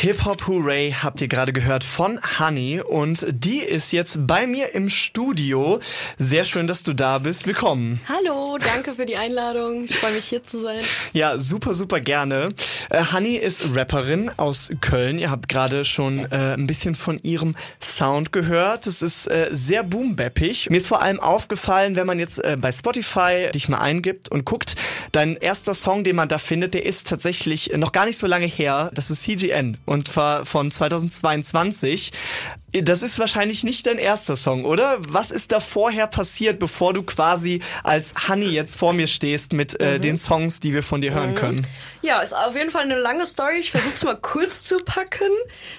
Hip Hop Hooray habt ihr gerade gehört von Honey und die ist jetzt bei mir im Studio. Sehr schön, dass du da bist. Willkommen. Hallo, danke für die Einladung. Ich freue mich hier zu sein. Ja, super, super gerne. Äh, Honey ist Rapperin aus Köln. Ihr habt gerade schon äh, ein bisschen von ihrem Sound gehört. Es ist äh, sehr boombappig. Mir ist vor allem aufgefallen, wenn man jetzt äh, bei Spotify dich mal eingibt und guckt, dein erster Song, den man da findet, der ist tatsächlich noch gar nicht so lange her. Das ist CGN und zwar von 2022. Das ist wahrscheinlich nicht dein erster Song, oder? Was ist da vorher passiert, bevor du quasi als Honey jetzt vor mir stehst mit äh, mhm. den Songs, die wir von dir hören mhm. können? Ja, ist auf jeden Fall eine lange Story. Ich versuche es mal kurz zu packen.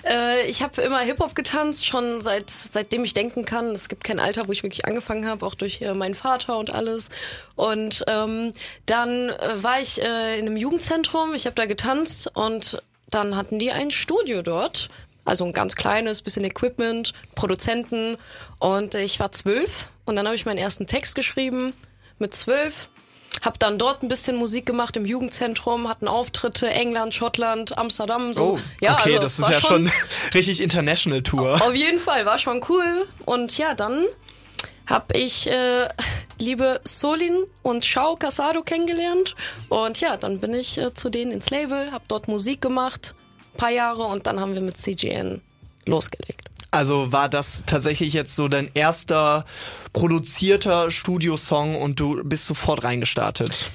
Äh, ich habe immer Hip-Hop getanzt, schon seit seitdem ich denken kann. Es gibt kein Alter, wo ich wirklich angefangen habe, auch durch äh, meinen Vater und alles. Und ähm, dann äh, war ich äh, in einem Jugendzentrum, ich habe da getanzt und dann hatten die ein Studio dort, also ein ganz kleines, bisschen Equipment, Produzenten und ich war zwölf und dann habe ich meinen ersten Text geschrieben mit zwölf. Hab dann dort ein bisschen Musik gemacht im Jugendzentrum, hatten Auftritte, England, Schottland, Amsterdam, so. Oh, ja, okay, also das ist ja schon richtig International Tour. Auf jeden Fall, war schon cool. Und ja, dann habe ich äh, liebe Solin und Shao Casado kennengelernt. Und ja, dann bin ich äh, zu denen ins Label, habe dort Musik gemacht, paar Jahre und dann haben wir mit CGN losgelegt. Also war das tatsächlich jetzt so dein erster produzierter Studiosong und du bist sofort reingestartet?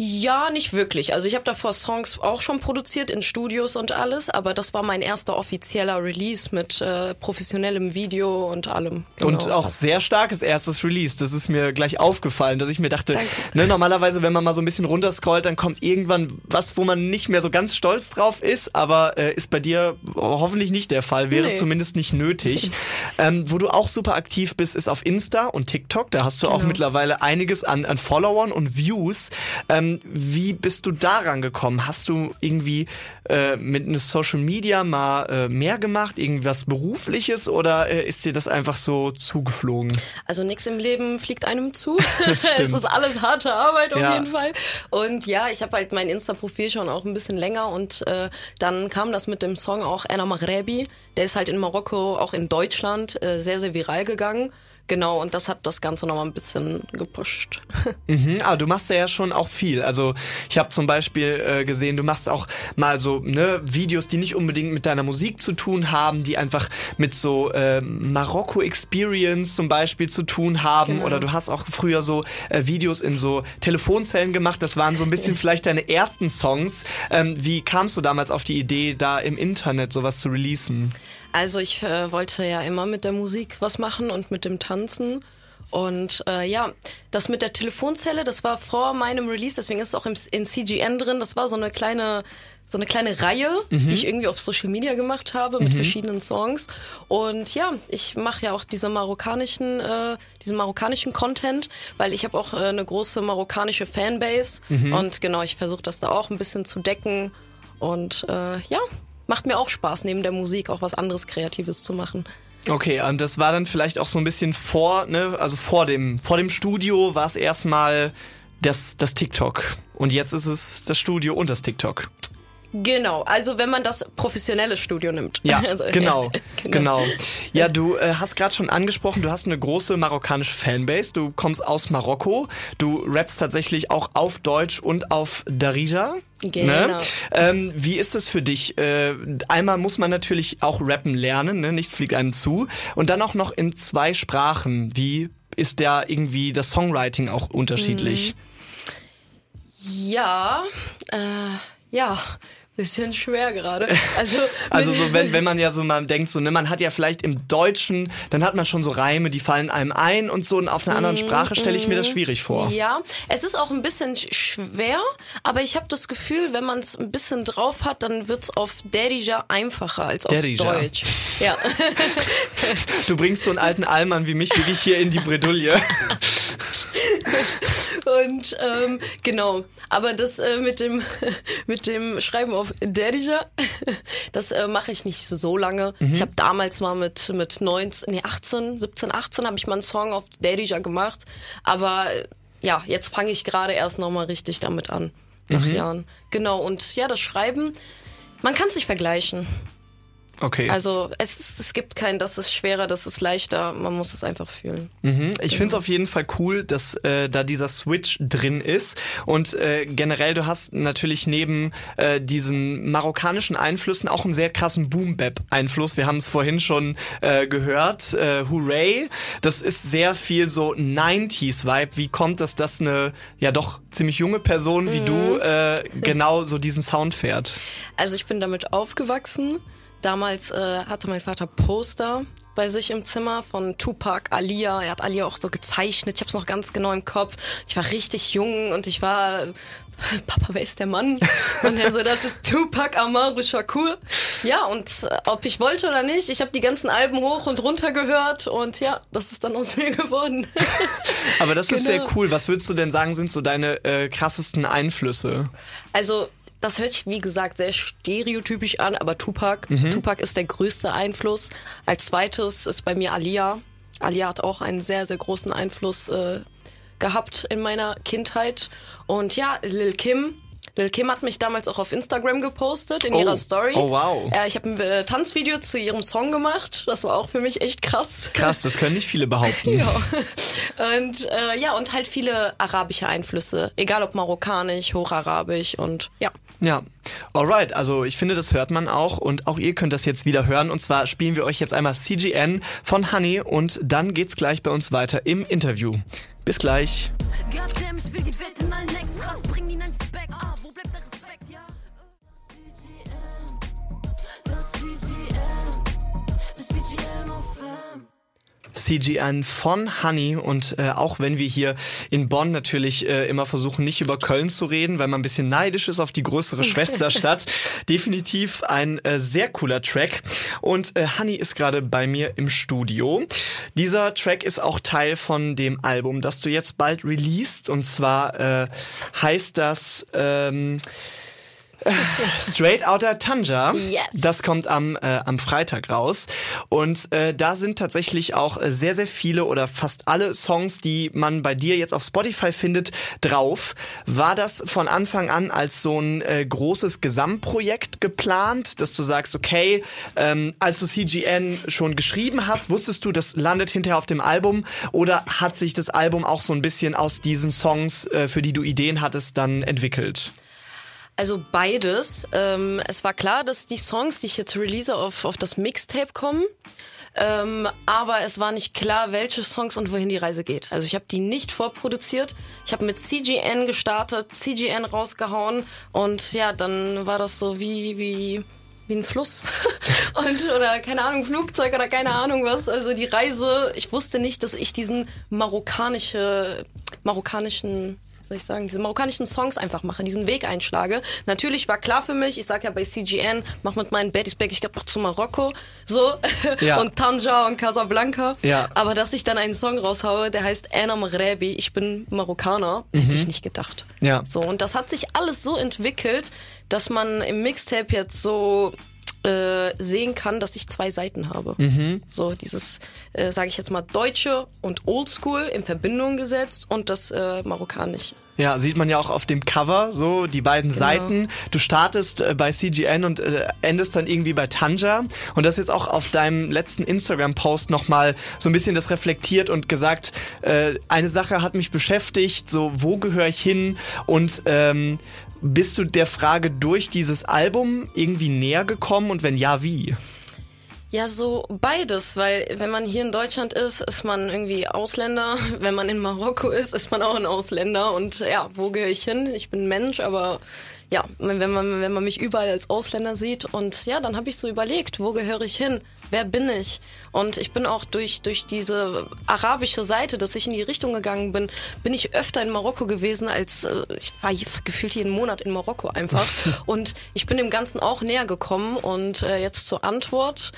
Ja, nicht wirklich. Also ich habe davor Songs auch schon produziert in Studios und alles, aber das war mein erster offizieller Release mit äh, professionellem Video und allem. Genau. Und auch sehr starkes erstes Release. Das ist mir gleich aufgefallen, dass ich mir dachte, ne, normalerweise, wenn man mal so ein bisschen runterscrollt, dann kommt irgendwann was, wo man nicht mehr so ganz stolz drauf ist, aber äh, ist bei dir hoffentlich nicht der Fall, wäre nee. zumindest nicht nötig. ähm, wo du auch super aktiv bist, ist auf Insta und TikTok. Da hast du genau. auch mittlerweile einiges an, an Followern und Views. Ähm, ähm, wie bist du daran gekommen? Hast du irgendwie äh, mit einem Social Media mal äh, mehr gemacht, irgendwas berufliches oder äh, ist dir das einfach so zugeflogen? Also nichts im Leben fliegt einem zu. es ist alles harte Arbeit auf ja. jeden Fall. Und ja, ich habe halt mein Insta-Profil schon auch ein bisschen länger und äh, dann kam das mit dem Song auch Anna Maghrebi. Der ist halt in Marokko, auch in Deutschland, äh, sehr, sehr viral gegangen. Genau, und das hat das Ganze nochmal ein bisschen gepusht. Mhm, aber du machst ja schon auch viel. Also ich habe zum Beispiel äh, gesehen, du machst auch mal so ne, Videos, die nicht unbedingt mit deiner Musik zu tun haben, die einfach mit so äh, Marokko-Experience zum Beispiel zu tun haben. Genau. Oder du hast auch früher so äh, Videos in so Telefonzellen gemacht. Das waren so ein bisschen vielleicht deine ersten Songs. Ähm, wie kamst du damals auf die Idee, da im Internet sowas zu releasen? Also ich äh, wollte ja immer mit der Musik was machen und mit dem Tanzen. Und äh, ja, das mit der Telefonzelle, das war vor meinem Release, deswegen ist es auch im, in CGN drin. Das war so eine kleine, so eine kleine Reihe, mhm. die ich irgendwie auf Social Media gemacht habe mit mhm. verschiedenen Songs. Und ja, ich mache ja auch diese marokkanischen, äh, diesen marokkanischen Content, weil ich habe auch äh, eine große marokkanische Fanbase. Mhm. Und genau, ich versuche das da auch ein bisschen zu decken. Und äh, ja, macht mir auch Spaß, neben der Musik auch was anderes Kreatives zu machen. Okay, und das war dann vielleicht auch so ein bisschen vor, ne, also vor dem, vor dem Studio war es erstmal das, das TikTok. Und jetzt ist es das Studio und das TikTok. Genau, also wenn man das professionelle Studio nimmt. Ja, also, genau, genau, genau. Ja, du äh, hast gerade schon angesprochen, du hast eine große marokkanische Fanbase. Du kommst aus Marokko. Du rappst tatsächlich auch auf Deutsch und auf Darija. Ne? Genau. Ne? Ähm, wie ist es für dich? Äh, einmal muss man natürlich auch rappen lernen, ne? nichts fliegt einem zu. Und dann auch noch in zwei Sprachen. Wie ist da irgendwie das Songwriting auch unterschiedlich? Ja, äh, ja, Bisschen schwer gerade. Also, also so, wenn, wenn man ja so mal denkt, so, ne, man hat ja vielleicht im Deutschen, dann hat man schon so Reime, die fallen einem ein und so, und auf einer anderen mm, Sprache stelle ich mir das mm. schwierig vor. Ja, es ist auch ein bisschen schwer, aber ich habe das Gefühl, wenn man es ein bisschen drauf hat, dann wird es auf Derija einfacher als auf Derija. Deutsch. Ja. Du bringst so einen alten Allmann wie mich wirklich hier in die Bredouille. Und ähm, genau, aber das äh, mit dem mit dem Schreiben auf Derija, das äh, mache ich nicht so lange. Mhm. Ich habe damals mal mit mit 19, nee 18, 17, 18 habe ich mal einen Song auf Derija gemacht, aber äh, ja, jetzt fange ich gerade erst noch mal richtig damit an nach mhm. Jahren. Genau und ja, das Schreiben Man kann sich vergleichen. Okay. Also es, es gibt kein, das ist schwerer, das ist leichter, man muss es einfach fühlen. Mhm. Ich finde es auf jeden Fall cool, dass äh, da dieser Switch drin ist. Und äh, generell, du hast natürlich neben äh, diesen marokkanischen Einflüssen auch einen sehr krassen Boom-Bap-Einfluss. Wir haben es vorhin schon äh, gehört. Äh, Hooray! Das ist sehr viel so 90s-Vibe. Wie kommt das, dass eine ja doch ziemlich junge Person wie mhm. du äh, genau so diesen Sound fährt? Also ich bin damit aufgewachsen. Damals äh, hatte mein Vater Poster bei sich im Zimmer von Tupac, Alia. Er hat Alia auch so gezeichnet. Ich habe es noch ganz genau im Kopf. Ich war richtig jung und ich war Papa, wer ist der Mann? Und er so, das ist Tupac Amaru Shakur. Ja, und äh, ob ich wollte oder nicht, ich habe die ganzen Alben hoch und runter gehört und ja, das ist dann aus mir geworden. Aber das genau. ist sehr cool. Was würdest du denn sagen, sind so deine äh, krassesten Einflüsse? Also das hört sich, wie gesagt, sehr stereotypisch an, aber Tupac, mhm. Tupac ist der größte Einfluss. Als zweites ist bei mir Alia. Alia hat auch einen sehr, sehr großen Einfluss äh, gehabt in meiner Kindheit. Und ja, Lil Kim. Lil Kim hat mich damals auch auf Instagram gepostet in oh. ihrer Story. Oh wow. Äh, ich habe ein äh, Tanzvideo zu ihrem Song gemacht. Das war auch für mich echt krass. Krass, das können nicht viele behaupten. ja. Und äh, ja, und halt viele arabische Einflüsse. Egal ob marokkanisch, hocharabisch und ja. Ja, alright. Also ich finde, das hört man auch und auch ihr könnt das jetzt wieder hören. Und zwar spielen wir euch jetzt einmal CGN von Honey und dann geht's gleich bei uns weiter im Interview. Bis gleich. CGN von Honey. Und äh, auch wenn wir hier in Bonn natürlich äh, immer versuchen, nicht über Köln zu reden, weil man ein bisschen neidisch ist auf die größere Schwesterstadt, definitiv ein äh, sehr cooler Track. Und äh, Honey ist gerade bei mir im Studio. Dieser Track ist auch Teil von dem Album, das du jetzt bald released. Und zwar äh, heißt das ähm, Straight Outta Tanja. Yes. Das kommt am, äh, am Freitag raus. Und äh, da sind tatsächlich auch sehr, sehr viele oder fast alle Songs, die man bei dir jetzt auf Spotify findet, drauf. War das von Anfang an als so ein äh, großes Gesamtprojekt geplant, dass du sagst, okay, ähm, als du CGN schon geschrieben hast, wusstest du, das landet hinterher auf dem Album? Oder hat sich das Album auch so ein bisschen aus diesen Songs, äh, für die du Ideen hattest, dann entwickelt? Also beides. Ähm, es war klar, dass die Songs, die ich jetzt release, auf, auf das Mixtape kommen. Ähm, aber es war nicht klar, welche Songs und wohin die Reise geht. Also ich habe die nicht vorproduziert. Ich habe mit CGN gestartet, CGN rausgehauen und ja, dann war das so wie wie wie ein Fluss und oder keine Ahnung Flugzeug oder keine Ahnung was. Also die Reise. Ich wusste nicht, dass ich diesen marokkanische marokkanischen soll ich sagen, diese marokkanischen Songs einfach mache, diesen Weg einschlage. Natürlich war klar für mich, ich sag ja bei CGN, mach mit meinen Baddies Back, ich geh doch zu Marokko, so, ja. und Tanja und Casablanca. Ja. Aber dass ich dann einen Song raushaue, der heißt Anna Maghrebi, ich bin Marokkaner, mhm. hätte ich nicht gedacht. Ja. So, und das hat sich alles so entwickelt, dass man im Mixtape jetzt so äh, sehen kann, dass ich zwei Seiten habe. Mhm. So dieses, äh, sage ich jetzt mal, Deutsche und Oldschool in Verbindung gesetzt und das äh, Marokkanische. Ja, sieht man ja auch auf dem Cover, so die beiden genau. Seiten. Du startest äh, bei CGN und äh, endest dann irgendwie bei Tanja. Und das jetzt auch auf deinem letzten Instagram-Post nochmal so ein bisschen das reflektiert und gesagt, äh, eine Sache hat mich beschäftigt, so wo gehöre ich hin und ähm, bist du der Frage durch dieses Album irgendwie näher gekommen und wenn ja, wie? Ja, so beides, weil wenn man hier in Deutschland ist, ist man irgendwie Ausländer. Wenn man in Marokko ist, ist man auch ein Ausländer. Und ja, wo gehöre ich hin? Ich bin Mensch, aber ja, wenn man, wenn man mich überall als Ausländer sieht und ja, dann habe ich so überlegt, wo gehöre ich hin? Wer bin ich? Und ich bin auch durch, durch diese arabische Seite, dass ich in die Richtung gegangen bin, bin ich öfter in Marokko gewesen als, äh, ich war gefühlt jeden Monat in Marokko einfach. und ich bin dem Ganzen auch näher gekommen und äh, jetzt zur Antwort.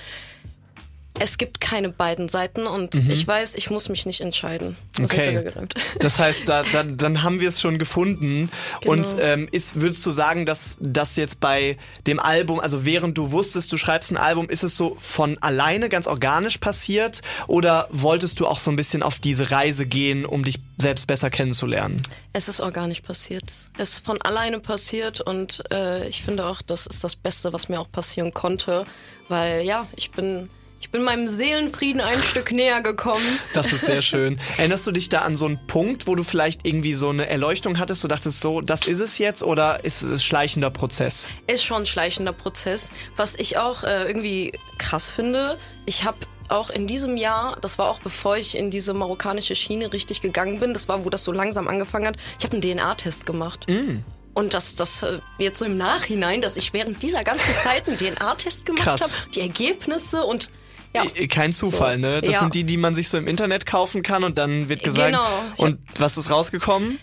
Es gibt keine beiden Seiten und mhm. ich weiß, ich muss mich nicht entscheiden. Das okay. Das heißt, da, da, dann haben wir es schon gefunden. Genau. Und ähm, ist, würdest du sagen, dass das jetzt bei dem Album, also während du wusstest, du schreibst ein Album, ist es so von alleine ganz organisch passiert oder wolltest du auch so ein bisschen auf diese Reise gehen, um dich selbst besser kennenzulernen? Es ist organisch passiert. Es ist von alleine passiert und äh, ich finde auch, das ist das Beste, was mir auch passieren konnte, weil ja, ich bin ich bin meinem Seelenfrieden ein Stück näher gekommen. Das ist sehr schön. Erinnerst du dich da an so einen Punkt, wo du vielleicht irgendwie so eine Erleuchtung hattest? Du dachtest so, das ist es jetzt oder ist es schleichender Prozess? Ist schon ein schleichender Prozess. Was ich auch äh, irgendwie krass finde, ich habe auch in diesem Jahr, das war auch bevor ich in diese marokkanische Schiene richtig gegangen bin, das war, wo das so langsam angefangen hat, ich habe einen DNA-Test gemacht. Mm. Und das, das äh, jetzt so im Nachhinein, dass ich während dieser ganzen Zeit einen DNA-Test gemacht habe, die Ergebnisse und ja. Äh, kein Zufall, so. ne? Das ja. sind die, die man sich so im Internet kaufen kann und dann wird gesagt. Genau. Und was ist rausgekommen?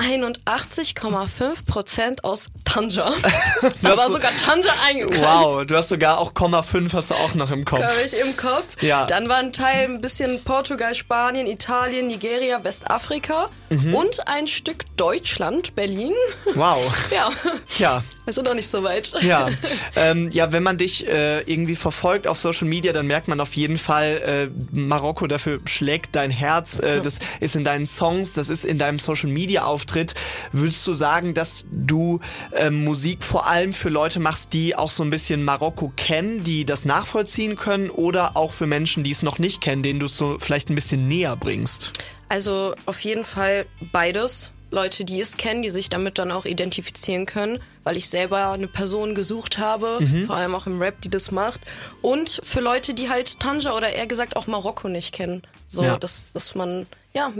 81,5 Prozent aus Tanja. da war sogar Tanja eingekreist. Wow, du hast sogar auch 0,5 hast du auch noch im Kopf. Habe ich im Kopf. Ja. Dann war ein Teil ein bisschen Portugal, Spanien, Italien, Nigeria, Westafrika mhm. und ein Stück Deutschland, Berlin. Wow. ja. Ja. Sind noch nicht so weit. Ja. Ähm, ja, wenn man dich äh, irgendwie verfolgt auf Social Media, dann merkt man auf jeden Fall, äh, Marokko dafür schlägt dein Herz. Äh, das ist in deinen Songs, das ist in deinem Social Media Auftritt. Würdest du sagen, dass du äh, Musik vor allem für Leute machst, die auch so ein bisschen Marokko kennen, die das nachvollziehen können oder auch für Menschen, die es noch nicht kennen, denen du es so vielleicht ein bisschen näher bringst? Also auf jeden Fall beides. Leute, die es kennen, die sich damit dann auch identifizieren können, weil ich selber eine Person gesucht habe, mhm. vor allem auch im Rap, die das macht. Und für Leute, die halt Tanja oder eher gesagt auch Marokko nicht kennen. So, ja. dass, dass man, ja,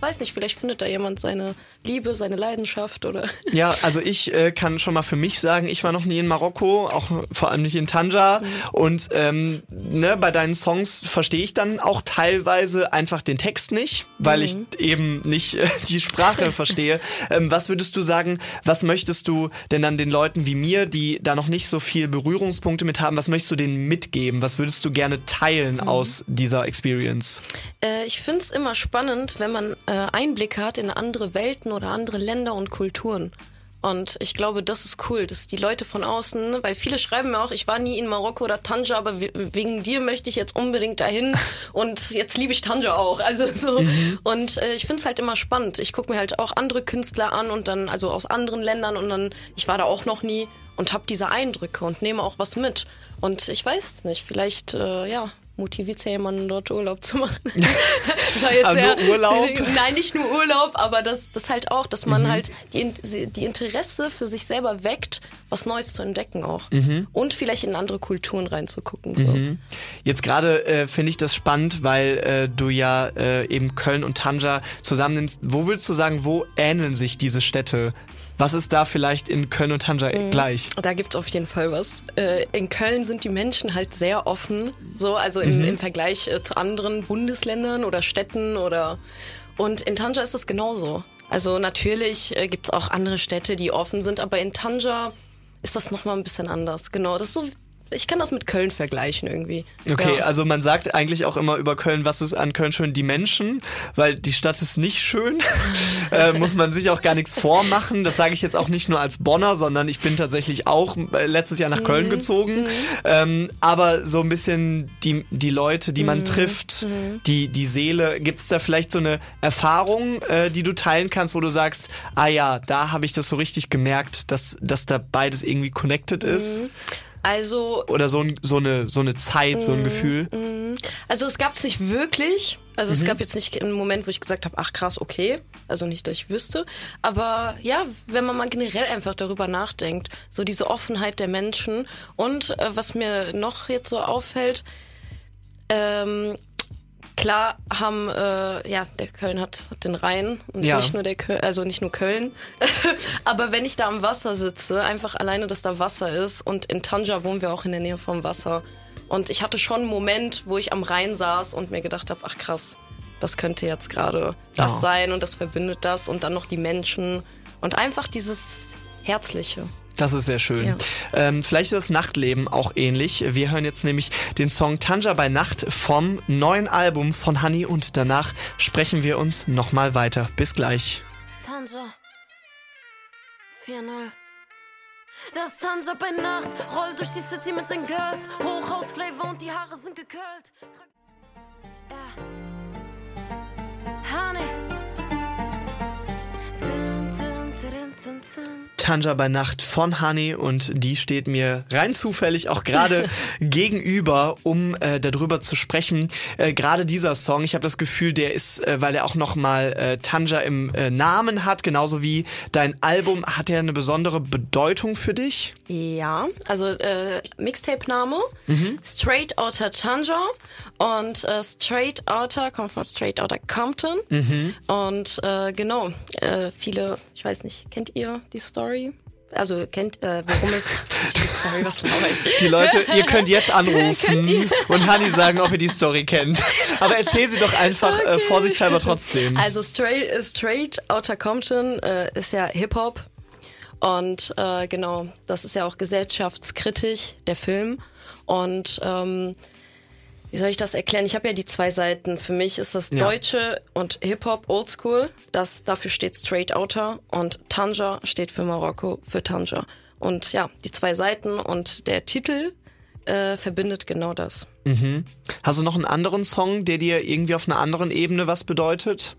weiß nicht, vielleicht findet da jemand seine Liebe, seine Leidenschaft oder. Ja, also ich äh, kann schon mal für mich sagen, ich war noch nie in Marokko, auch vor allem nicht in Tanja. Mhm. Und ähm, ne, bei deinen Songs verstehe ich dann auch teilweise einfach den Text nicht, weil mhm. ich eben nicht äh, die Sprache verstehe. Ähm, was würdest du sagen, was möchtest du denn dann den Leuten wie mir, die da noch nicht so viel Berührungspunkte mit haben, was möchtest du denen mitgeben? Was würdest du gerne teilen mhm. aus dieser Experience? Äh, ich finde es immer spannend, wenn man äh, Einblick hat in andere Welten oder andere Länder und Kulturen. Und ich glaube, das ist cool, dass die Leute von außen, weil viele schreiben mir auch, ich war nie in Marokko oder Tanja, aber wegen dir möchte ich jetzt unbedingt dahin und jetzt liebe ich Tanja auch. Also so. Mhm. Und äh, ich finde es halt immer spannend. Ich gucke mir halt auch andere Künstler an und dann, also aus anderen Ländern und dann, ich war da auch noch nie und habe diese Eindrücke und nehme auch was mit. Und ich weiß nicht, vielleicht, äh, ja, motiviert ja jemanden dort Urlaub zu machen. das jetzt aber nur Urlaub? Nein, nicht nur Urlaub, aber das, das halt auch, dass man mhm. halt die, die Interesse für sich selber weckt, was Neues zu entdecken auch. Mhm. Und vielleicht in andere Kulturen reinzugucken. So. Mhm. Jetzt gerade äh, finde ich das spannend, weil äh, du ja äh, eben Köln und Tanja zusammennimmst. Wo würdest du sagen, wo ähneln sich diese Städte was ist da vielleicht in Köln und Tanja mhm. gleich? Da gibt es auf jeden Fall was. Äh, in Köln sind die Menschen halt sehr offen, so also im, mhm. im Vergleich äh, zu anderen Bundesländern oder Städten oder und in Tanja ist es genauso. Also natürlich äh, gibt es auch andere Städte, die offen sind, aber in Tanja ist das nochmal ein bisschen anders. Genau, das ist so ich kann das mit Köln vergleichen irgendwie. Okay, ja. also man sagt eigentlich auch immer über Köln, was ist an Köln schön? Die Menschen, weil die Stadt ist nicht schön. äh, muss man sich auch gar nichts vormachen. Das sage ich jetzt auch nicht nur als Bonner, sondern ich bin tatsächlich auch äh, letztes Jahr nach mhm. Köln gezogen. Mhm. Ähm, aber so ein bisschen die, die Leute, die man mhm. trifft, mhm. die, die Seele, gibt es da vielleicht so eine Erfahrung, äh, die du teilen kannst, wo du sagst, ah ja, da habe ich das so richtig gemerkt, dass, dass da beides irgendwie connected ist? Mhm. Also. Oder so, ein, so, eine, so eine Zeit, mm, so ein mm, Gefühl? Mm. Also es gab es nicht wirklich. Also mhm. es gab jetzt nicht einen Moment, wo ich gesagt habe, ach krass, okay. Also nicht, dass ich wüsste. Aber ja, wenn man mal generell einfach darüber nachdenkt, so diese Offenheit der Menschen. Und äh, was mir noch jetzt so auffällt, ähm, Klar haben, äh, ja, der Köln hat, hat den Rhein und ja. nicht nur der Köln, also nicht nur Köln. Aber wenn ich da am Wasser sitze, einfach alleine, dass da Wasser ist und in Tanja wohnen wir auch in der Nähe vom Wasser. Und ich hatte schon einen Moment, wo ich am Rhein saß und mir gedacht habe, ach krass, das könnte jetzt gerade das oh. sein und das verbindet das und dann noch die Menschen und einfach dieses Herzliche. Das ist sehr schön. Ja. Ähm, vielleicht ist das Nachtleben auch ähnlich. Wir hören jetzt nämlich den Song Tanja bei Nacht vom neuen Album von Honey und danach sprechen wir uns nochmal weiter. Bis gleich. Tanja 4-0 das Tanja bei Nacht rollt durch die City mit den Girls. Hochhausflavor und die Haare sind gekölt. Ja. Honey. Tanja bei Nacht von Honey und die steht mir rein zufällig auch gerade gegenüber, um äh, darüber zu sprechen. Äh, gerade dieser Song, ich habe das Gefühl, der ist, äh, weil er auch nochmal äh, Tanja im äh, Namen hat, genauso wie dein Album, hat er eine besondere Bedeutung für dich? Ja, also äh, Mixtape-Name, mhm. Straight Outer Tanja und äh, Straight Outer kommt von Straight Outer Compton mhm. und äh, genau, äh, viele, ich weiß nicht, kennt ihr die Story? Also kennt, äh, worum es die Story, was ich? Die Leute, ihr könnt jetzt anrufen könnt und Hani sagen, ob ihr die Story kennt. Aber erzähl sie doch einfach äh, okay. äh, vorsichtshalber trotzdem. Also Straight, Straight Outta Compton äh, ist ja Hip-Hop und äh, genau, das ist ja auch gesellschaftskritisch, der Film. Und ähm, wie soll ich das erklären? Ich habe ja die zwei Seiten. Für mich ist das Deutsche und Hip-Hop Oldschool. Das, dafür steht Straight Outer und Tanja steht für Marokko, für Tanja. Und ja, die zwei Seiten und der Titel äh, verbindet genau das. Mhm. Hast du noch einen anderen Song, der dir irgendwie auf einer anderen Ebene was bedeutet?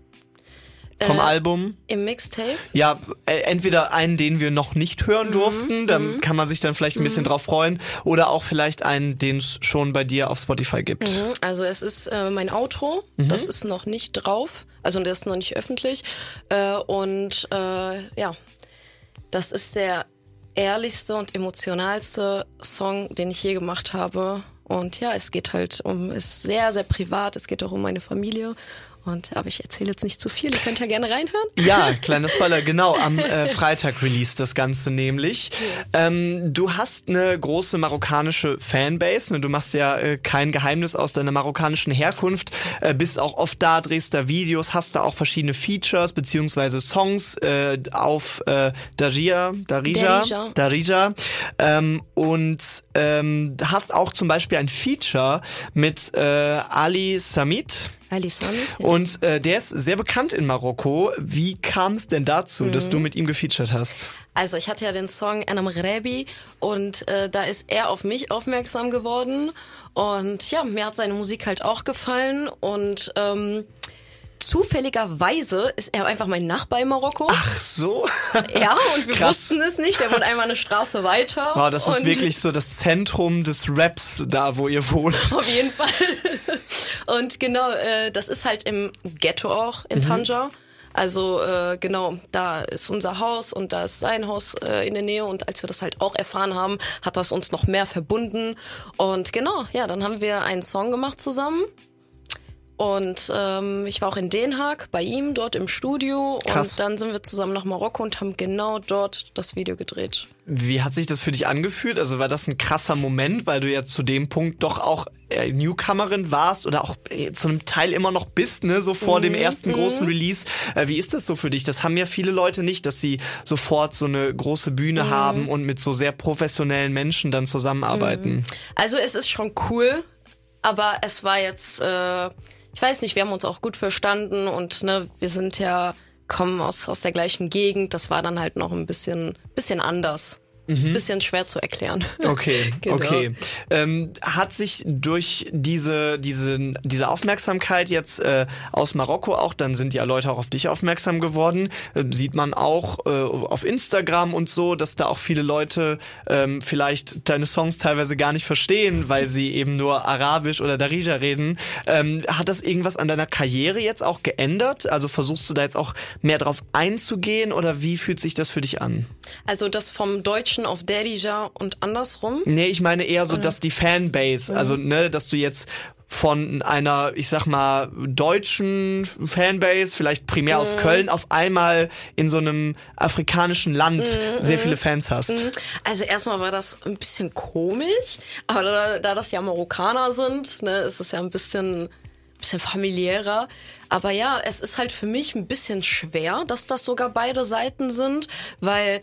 Vom äh, Album. Im Mixtape? Ja, äh, entweder einen, den wir noch nicht hören mhm, durften, dann mhm. kann man sich dann vielleicht ein bisschen mhm. drauf freuen, oder auch vielleicht einen, den es schon bei dir auf Spotify gibt. Mhm. Also es ist äh, mein Outro, das ist noch nicht drauf, also der ist noch nicht öffentlich. Äh, und äh, ja, das ist der ehrlichste und emotionalste Song, den ich je gemacht habe. Und ja, es geht halt um, ist sehr, sehr privat, es geht auch um meine Familie und aber ich erzähle jetzt nicht zu viel, ihr könnt ja gerne reinhören. Ja, kleiner Spoiler, genau, am äh, Freitag release das Ganze nämlich. Yes. Ähm, du hast eine große marokkanische Fanbase, ne? du machst ja äh, kein Geheimnis aus deiner marokkanischen Herkunft, äh, bist auch oft da, drehst da Videos, hast da auch verschiedene Features beziehungsweise Songs äh, auf äh, Darija, Darija, Darija, Darija ähm, und ähm, hast auch zum Beispiel ein Feature mit äh, Ali Samit. Und äh, der ist sehr bekannt in Marokko. Wie kam es denn dazu, mhm. dass du mit ihm gefeatured hast? Also ich hatte ja den Song Anam Rebi und äh, da ist er auf mich aufmerksam geworden und ja, mir hat seine Musik halt auch gefallen und ähm, zufälligerweise ist er einfach mein Nachbar in Marokko. Ach so. Ja, und wir Krass. wussten es nicht. Er wohnt einmal eine Straße weiter. Wow, das ist wirklich so das Zentrum des Raps da, wo ihr wohnt. Auf jeden Fall. Und genau, äh, das ist halt im Ghetto auch in mhm. Tanja. Also äh, genau, da ist unser Haus und da ist sein Haus äh, in der Nähe und als wir das halt auch erfahren haben, hat das uns noch mehr verbunden und genau, ja, dann haben wir einen Song gemacht zusammen und ähm, ich war auch in Den Haag bei ihm dort im Studio Krass. und dann sind wir zusammen nach Marokko und haben genau dort das Video gedreht. Wie hat sich das für dich angefühlt? Also war das ein krasser Moment, weil du ja zu dem Punkt doch auch äh, Newcomerin warst oder auch äh, zu einem Teil immer noch bist, ne, so vor mhm. dem ersten mhm. großen Release. Äh, wie ist das so für dich? Das haben ja viele Leute nicht, dass sie sofort so eine große Bühne mhm. haben und mit so sehr professionellen Menschen dann zusammenarbeiten. Mhm. Also es ist schon cool, aber es war jetzt äh, ich weiß nicht, wir haben uns auch gut verstanden und ne, wir sind ja, kommen aus, aus der gleichen Gegend. Das war dann halt noch ein bisschen, bisschen anders. Mhm. Ist ein bisschen schwer zu erklären. Okay, genau. okay. Ähm, hat sich durch diese, diese, diese Aufmerksamkeit jetzt äh, aus Marokko auch, dann sind ja Leute auch auf dich aufmerksam geworden, äh, sieht man auch äh, auf Instagram und so, dass da auch viele Leute ähm, vielleicht deine Songs teilweise gar nicht verstehen, weil sie eben nur Arabisch oder Darija reden. Ähm, hat das irgendwas an deiner Karriere jetzt auch geändert? Also versuchst du da jetzt auch mehr drauf einzugehen oder wie fühlt sich das für dich an? Also das vom Deutschen Deutschen auf Derija und andersrum? Nee, ich meine eher so, dass die Fanbase, mhm. also ne, dass du jetzt von einer, ich sag mal, deutschen Fanbase, vielleicht primär mhm. aus Köln, auf einmal in so einem afrikanischen Land mhm. sehr viele Fans hast. Mhm. Also erstmal war das ein bisschen komisch, aber da, da das ja Marokkaner sind, ne, ist es ja ein bisschen bisschen familiärer. Aber ja, es ist halt für mich ein bisschen schwer, dass das sogar beide Seiten sind, weil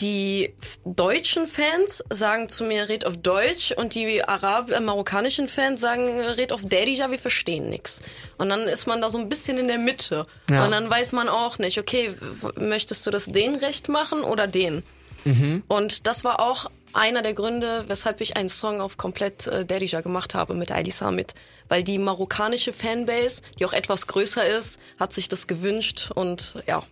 die deutschen Fans sagen zu mir, red auf Deutsch und die Arab äh, marokkanischen Fans sagen, red auf Derija, wir verstehen nichts. Und dann ist man da so ein bisschen in der Mitte. Ja. Und dann weiß man auch nicht, okay, möchtest du das den recht machen oder den? Mhm. Und das war auch einer der Gründe, weshalb ich einen Song auf komplett äh, Derija gemacht habe mit Ali Samit. Weil die marokkanische Fanbase, die auch etwas größer ist, hat sich das gewünscht und ja,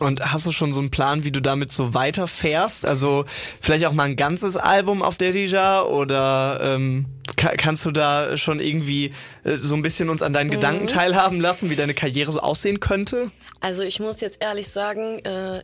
und hast du schon so einen Plan, wie du damit so weiterfährst? Also vielleicht auch mal ein ganzes Album auf Derija oder ähm, kannst du da schon irgendwie äh, so ein bisschen uns an deinen mhm. Gedanken teilhaben lassen, wie deine Karriere so aussehen könnte? Also ich muss jetzt ehrlich sagen, äh,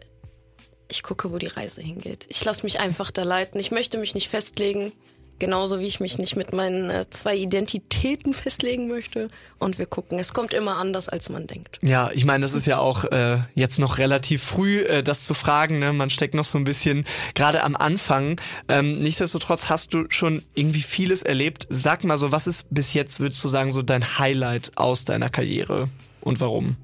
ich gucke, wo die Reise hingeht. Ich lasse mich einfach da leiten. Ich möchte mich nicht festlegen. Genauso wie ich mich nicht mit meinen äh, zwei Identitäten festlegen möchte. Und wir gucken. Es kommt immer anders, als man denkt. Ja, ich meine, das ist ja auch äh, jetzt noch relativ früh, äh, das zu fragen. Ne? Man steckt noch so ein bisschen gerade am Anfang. Ähm, nichtsdestotrotz hast du schon irgendwie vieles erlebt. Sag mal so, was ist bis jetzt, würdest du sagen, so dein Highlight aus deiner Karriere und warum?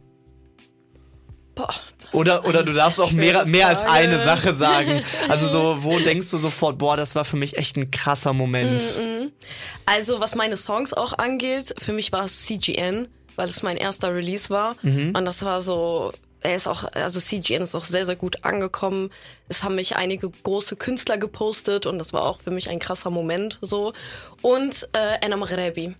Boah, oder, oder du darfst auch mehr, mehr als eine Sache sagen. Also so, wo denkst du sofort, boah, das war für mich echt ein krasser Moment. Also was meine Songs auch angeht, für mich war es CGN, weil es mein erster Release war. Mhm. Und das war so, er ist auch, also CGN ist auch sehr, sehr gut angekommen. Es haben mich einige große Künstler gepostet und das war auch für mich ein krasser Moment so. Und äh, Enam Rebi.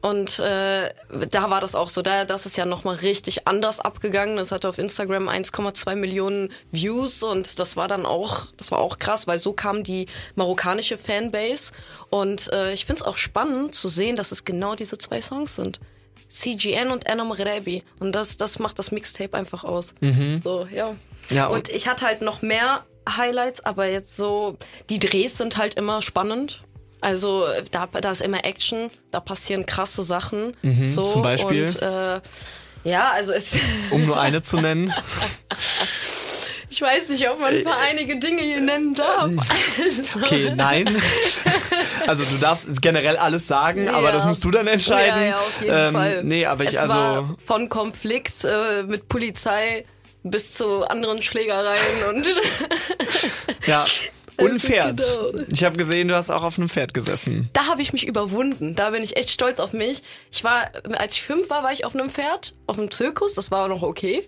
Und äh, da war das auch so. Da, das ist ja nochmal richtig anders abgegangen. Das hatte auf Instagram 1,2 Millionen Views und das war dann auch, das war auch krass, weil so kam die marokkanische Fanbase. Und äh, ich finde es auch spannend zu sehen, dass es genau diese zwei Songs sind. CGN und Enam Rebi. Und das, das macht das Mixtape einfach aus. Mhm. So, ja. ja und, und ich hatte halt noch mehr Highlights, aber jetzt so, die Drehs sind halt immer spannend. Also da, da ist immer Action, da passieren krasse Sachen. Mhm, so, zum Beispiel. Und, äh, ja, also es. Um nur eine zu nennen. Ich weiß nicht, ob man für einige Dinge hier nennen darf. Okay, nein. Also du darfst generell alles sagen, ja. aber das musst du dann entscheiden. Ja, ja auf jeden ähm, Fall. Nee, aber ich es also. War von Konflikt äh, mit Polizei bis zu anderen Schlägereien und. ja. Und ein Pferd. Genau. Ich habe gesehen, du hast auch auf einem Pferd gesessen. Da habe ich mich überwunden. Da bin ich echt stolz auf mich. Ich war, als ich fünf war, war ich auf einem Pferd, auf einem Zirkus. Das war auch noch okay.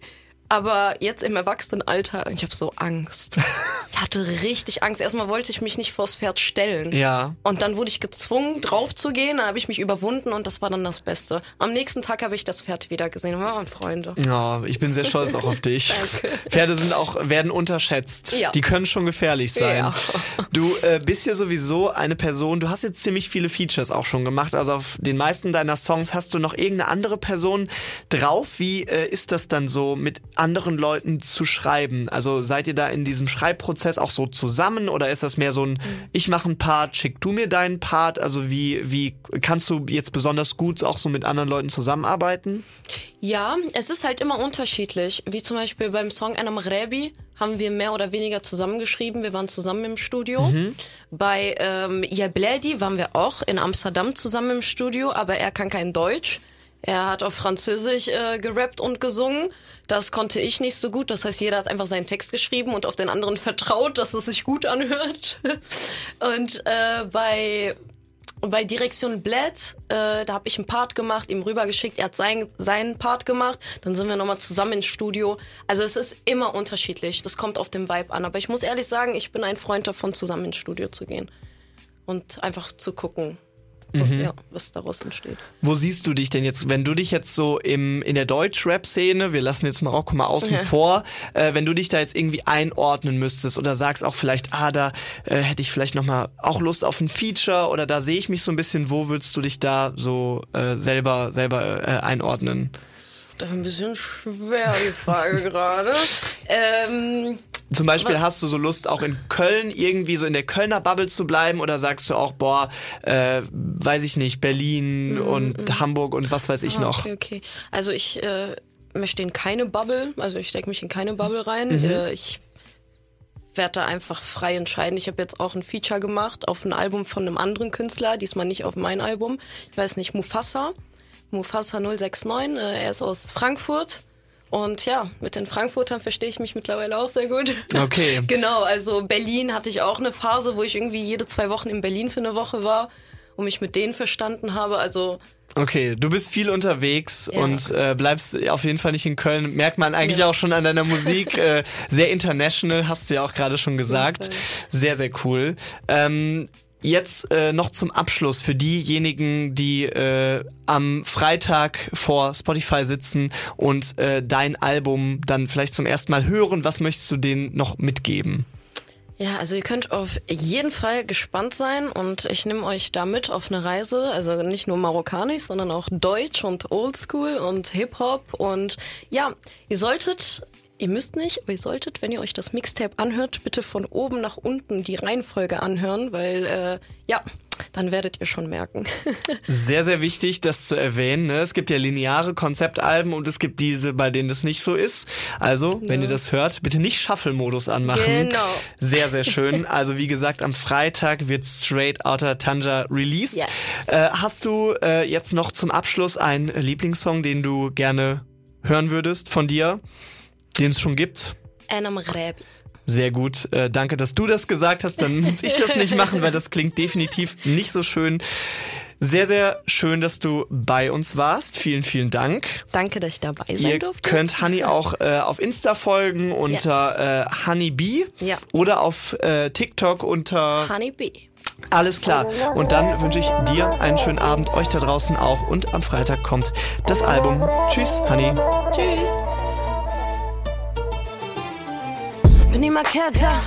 Aber jetzt im Erwachsenenalter, ich habe so Angst. Ich hatte richtig Angst. Erstmal wollte ich mich nicht vors Pferd stellen. Ja. Und dann wurde ich gezwungen, drauf zu gehen. Dann habe ich mich überwunden und das war dann das Beste. Am nächsten Tag habe ich das Pferd wieder gesehen. Wir waren Freunde. Ja, ich bin sehr stolz auch auf dich. Danke. Pferde sind auch, werden unterschätzt. Ja. Die können schon gefährlich sein. Ja. Du äh, bist ja sowieso eine Person, du hast jetzt ziemlich viele Features auch schon gemacht. Also auf den meisten deiner Songs hast du noch irgendeine andere Person drauf. Wie äh, ist das dann so mit anderen Leuten zu schreiben? Also seid ihr da in diesem Schreibprozess auch so zusammen oder ist das mehr so ein, ich mache einen Part, schick du mir deinen Part? Also wie, wie kannst du jetzt besonders gut auch so mit anderen Leuten zusammenarbeiten? Ja, es ist halt immer unterschiedlich. Wie zum Beispiel beim Song Anam Rebi haben wir mehr oder weniger zusammengeschrieben. Wir waren zusammen im Studio. Mhm. Bei ähm, Yabledi waren wir auch in Amsterdam zusammen im Studio, aber er kann kein Deutsch. Er hat auf Französisch äh, gerappt und gesungen. Das konnte ich nicht so gut. Das heißt, jeder hat einfach seinen Text geschrieben und auf den anderen vertraut, dass es sich gut anhört. und äh, bei bei Direktion Bled, äh, da habe ich einen Part gemacht, ihm rübergeschickt, er hat sein, seinen Part gemacht, dann sind wir nochmal zusammen ins Studio. Also es ist immer unterschiedlich, das kommt auf den Vibe an. Aber ich muss ehrlich sagen, ich bin ein Freund davon, zusammen ins Studio zu gehen und einfach zu gucken, mhm. ja, was daraus entsteht. Wo siehst du dich denn jetzt, wenn du dich jetzt so im, in der Deutsch-Rap-Szene, wir lassen jetzt Marokko mal außen ja. vor, äh, wenn du dich da jetzt irgendwie einordnen müsstest oder sagst auch vielleicht, ah, da äh, hätte ich vielleicht nochmal auch Lust auf ein Feature oder da sehe ich mich so ein bisschen, wo würdest du dich da so äh, selber, selber äh, einordnen? Das ist ein bisschen schwer, die Frage gerade. Ähm, zum Beispiel hast du so Lust, auch in Köln irgendwie so in der Kölner Bubble zu bleiben oder sagst du auch, boah, äh, weiß ich nicht, Berlin mm, und mm. Hamburg und was weiß ich ah, noch? Okay, okay. Also ich äh, möchte in keine Bubble, also ich stecke mich in keine Bubble rein. Mhm. Äh, ich werde da einfach frei entscheiden. Ich habe jetzt auch ein Feature gemacht auf ein Album von einem anderen Künstler, diesmal nicht auf mein Album. Ich weiß nicht, Mufasa. Mufasa 069, äh, er ist aus Frankfurt Und ja, mit den Frankfurtern verstehe ich mich mittlerweile auch sehr gut. Okay. genau, also Berlin hatte ich auch eine Phase, wo ich irgendwie jede zwei Wochen in Berlin für eine Woche war und mich mit denen verstanden habe. Also Okay, du bist viel unterwegs ja. und äh, bleibst auf jeden Fall nicht in Köln. Merkt man eigentlich ja. auch schon an deiner Musik. Äh, sehr international, hast du ja auch gerade schon gesagt. Sehr, sehr cool. Ähm, Jetzt äh, noch zum Abschluss für diejenigen, die äh, am Freitag vor Spotify sitzen und äh, dein Album dann vielleicht zum ersten Mal hören. Was möchtest du denen noch mitgeben? Ja, also ihr könnt auf jeden Fall gespannt sein und ich nehme euch da mit auf eine Reise. Also nicht nur marokkanisch, sondern auch Deutsch und Oldschool und Hip-Hop. Und ja, ihr solltet Ihr müsst nicht, aber ihr solltet, wenn ihr euch das Mixtape anhört, bitte von oben nach unten die Reihenfolge anhören, weil äh, ja, dann werdet ihr schon merken. sehr, sehr wichtig, das zu erwähnen. Ne? Es gibt ja lineare Konzeptalben und es gibt diese, bei denen das nicht so ist. Also, ja. wenn ihr das hört, bitte nicht Shuffle-Modus anmachen. Genau. Sehr, sehr schön. Also, wie gesagt, am Freitag wird Straight Outta Tanja released. Yes. Äh, hast du äh, jetzt noch zum Abschluss einen Lieblingssong, den du gerne hören würdest von dir? Den es schon gibt. Enam Rebi. Sehr gut. Äh, danke, dass du das gesagt hast. Dann muss ich das nicht machen, weil das klingt definitiv nicht so schön. Sehr, sehr schön, dass du bei uns warst. Vielen, vielen Dank. Danke, dass ich dabei sein Ihr durfte. Ihr könnt Honey auch äh, auf Insta folgen unter yes. äh, Honeybee ja. oder auf äh, TikTok unter Honeybee. Alles klar. Und dann wünsche ich dir einen schönen Abend, euch da draußen auch. Und am Freitag kommt das Album. Tschüss, Honey. Tschüss. بني ما كاتا